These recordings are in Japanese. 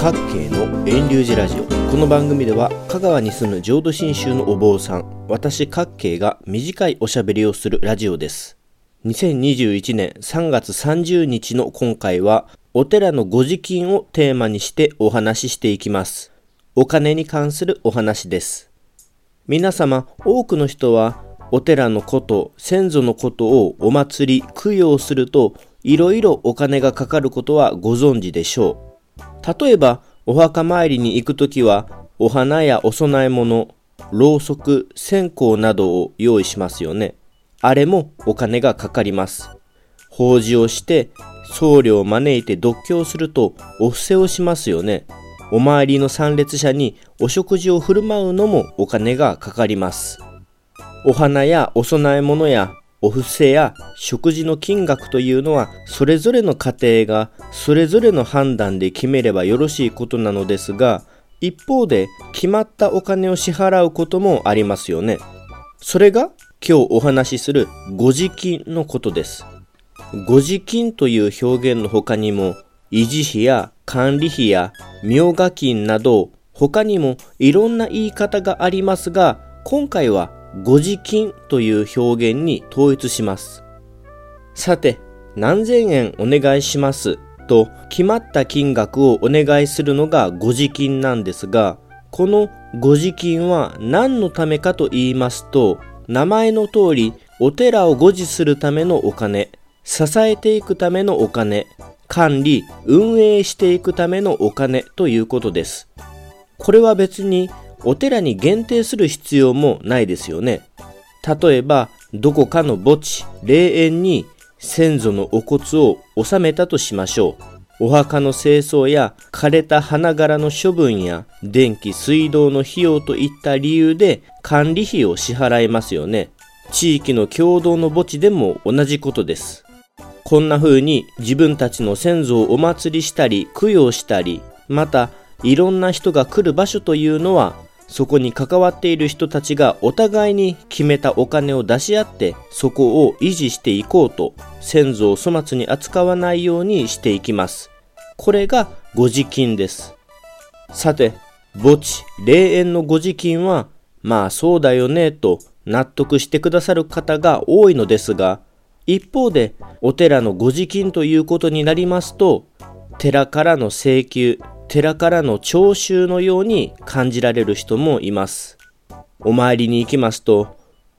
各系の遠流寺ラジオ。この番組では香川に住む浄土真宗のお坊さん私各系が短いおしゃべりをするラジオです。2021年3月30日の今回はお寺のご時金をテーマにしてお話ししていきます。お金に関するお話です。皆様多くの人はお寺のこと先祖のことをお祭り供養するといろいろお金がかかることはご存知でしょう。例えば、お墓参りに行くときは、お花やお供え物、ろうそく、線香などを用意しますよね。あれもお金がかかります。法事をして、僧侶を招いて読経するとお布施をしますよね。お参りの参列者にお食事を振る舞うのもお金がかかります。お花やお供え物やお布施や食事の金額というのはそれぞれの家庭がそれぞれの判断で決めればよろしいことなのですが一方で決まったお金を支払うこともありますよね。それが今日お話しするご時金のことです。ご時金という表現の他にも維持費や管理費や明賀金など他にもいろんな言い方がありますが今回はご時金という表現に統一します。さて、何千円お願いしますと決まった金額をお願いするのがご時金なんですが、このご時金は何のためかと言いますと、名前の通りお寺を護持するためのお金、支えていくためのお金、管理、運営していくためのお金ということです。これは別にお寺に限定する必要もないですよね。例えば、どこかの墓地、霊園に先祖のお骨を納めたとしましょう。お墓の清掃や枯れた花柄の処分や電気水道の費用といった理由で管理費を支払いますよね。地域の共同の墓地でも同じことです。こんな風に自分たちの先祖をお祭りしたり供養したり、またいろんな人が来る場所というのはそこに関わっている人たちがお互いに決めたお金を出し合ってそこを維持していこうと先祖を粗末に扱わないようにしていきます。これがご時金です。さて、墓地、霊園のご時金はまあそうだよねと納得してくださる方が多いのですが一方でお寺のご時金ということになりますと寺からの請求寺からの徴収のように感じられる人もいます。お参りに行きますと、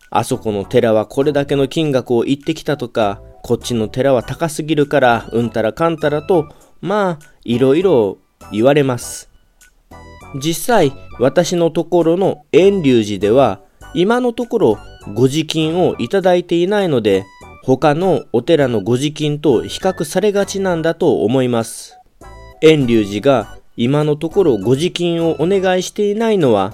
あそこの寺はこれだけの金額を言ってきたとか、こっちの寺は高すぎるからうんたらかんたらと、まあ、いろいろ言われます。実際、私のところの遠隆寺では、今のところご時金をいただいていないので、他のお寺のご時金と比較されがちなんだと思います。遠隆寺が今のところご時金をお願いしていないのは、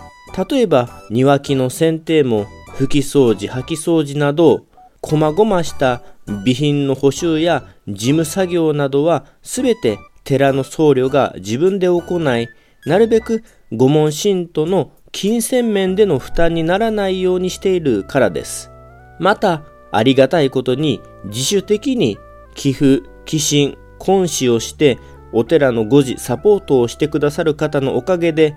例えば庭木の剪定も拭き掃除、掃き掃除など、細々した備品の補修や事務作業などはすべて寺の僧侶が自分で行い、なるべく御門信徒の金銭面での負担にならないようにしているからです。また、ありがたいことに自主的に寄付、寄進、根使をしてお寺の護持、サポートをしてくださる方のおかげで、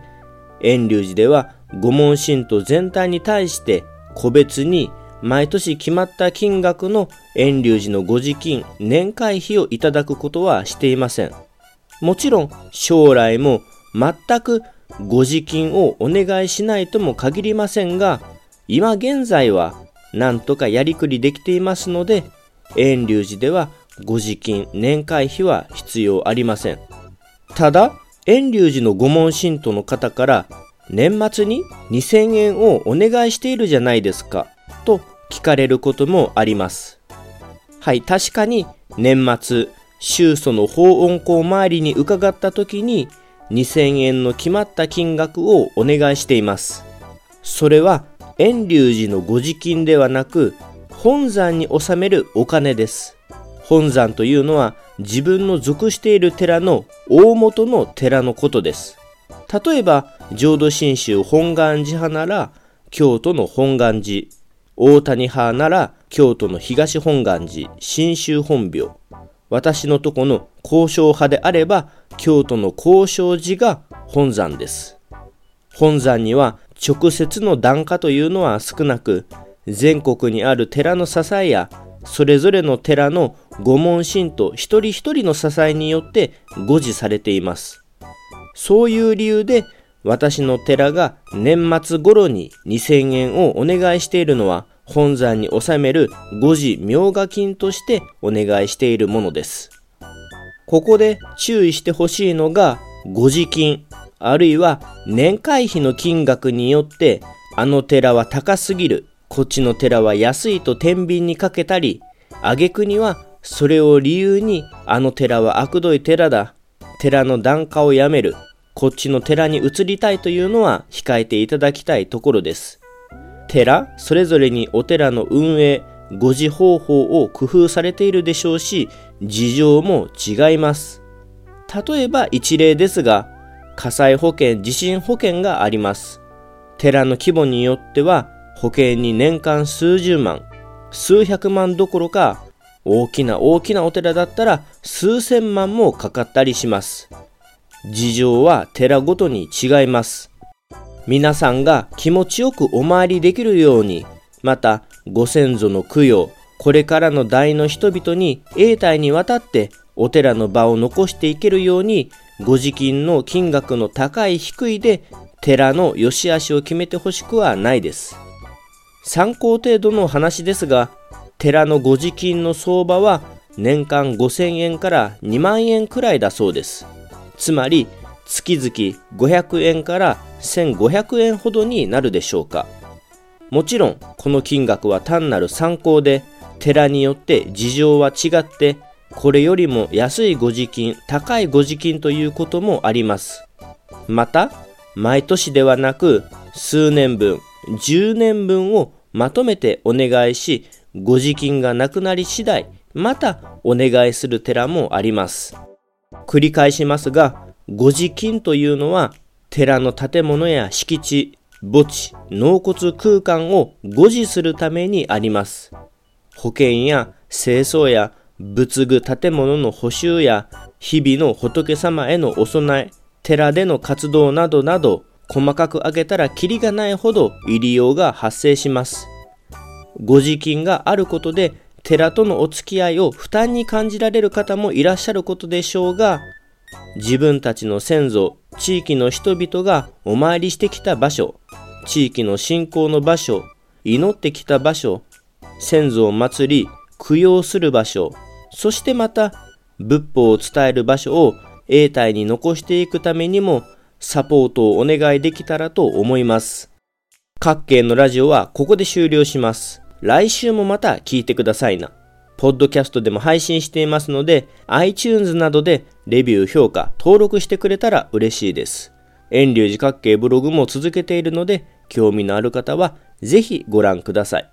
遠隆寺では御門信徒全体に対して個別に毎年決まった金額の遠隆寺のご時金、年会費をいただくことはしていません。もちろん将来も全くご時金をお願いしないとも限りませんが、今現在はなんとかやりくりできていますので、遠隆寺ではご時金、年会費は必要ありません。ただ、遠隆寺の御門信徒の方から年末に2000円をお願いしているじゃないですかと聞かれることもあります。はい、確かに年末、宗祖の法恩公参りに伺った時に2000円の決まった金額をお願いしています。それは遠隆寺のご時金ではなく本山に納めるお金です。本山というのは自分の属している寺の大元の寺のことです。例えば、浄土真宗本願寺派なら京都の本願寺、大谷派なら京都の東本願寺、新州本廟、私のとこの交渉派であれば京都の高尚寺が本山です。本山には直接の檀家というのは少なく、全国にある寺の支えや、それぞれの寺の御門神と一人一人の支えによって護持されています。そういう理由で、私の寺が年末頃に2000円をお願いしているのは、本山に納める五時明画金としてお願いしているものです。ここで注意してほしいのが、五時金、あるいは年会費の金額によって、あの寺は高すぎる、こっちの寺は安いと天秤にかけたり、挙句にはそれを理由に、あの寺は悪どい寺だ、寺の檀家をやめる、こっちの寺に移りたいというのは控えていただきたいところです。寺それぞれにお寺の運営誤字方法を工夫されているでしょうし事情も違います。例えば一例ですが火災保険地震保険があります。寺の規模によっては保険に年間数十万数百万どころか大きな大きなお寺だったら数千万もかかったりします事情は寺ごとに違います皆さんが気持ちよくお参りできるように、またご先祖の供養、これからの代の人々に永代にわたってお寺の場を残していけるように、ご時金の金額の高い低いで寺の良し悪しを決めてほしくはないです。参考程度の話ですが、寺のご時金の相場は年間5000円から2万円くらいだそうです。つまり月々500円から1500円ほどになるでしょうかもちろんこの金額は単なる参考で寺によって事情は違ってこれよりも安いご時金高いご時金ということもありますまた毎年ではなく数年分10年分をまとめてお願いしご時金がなくなり次第またお願いする寺もあります繰り返しますが五時金というのは、寺の建物や敷地、墓地、納骨空間を護持するためにあります。保険や清掃や仏具建物の補修や日々の仏様へのお供え、寺での活動などなど、細かく挙げたらキリがないほど入り用が発生します。ご時金があることで、寺とのお付き合いを負担に感じられる方もいらっしゃることでしょうが、自分たちの先祖、地域の人々がお参りしてきた場所、地域の信仰の場所、祈ってきた場所、先祖を祭り、供養する場所、そしてまた仏法を伝える場所を永代に残していくためにもサポートをお願いできたらと思います。各県のラジオはここで終了します。来週もまた聞いてくださいな。ポッドキャストでも配信していますので、iTunes などでレビュー、評価、登録してくれたら嬉しいです。遠流寺角形ブログも続けているので、興味のある方はぜひご覧ください。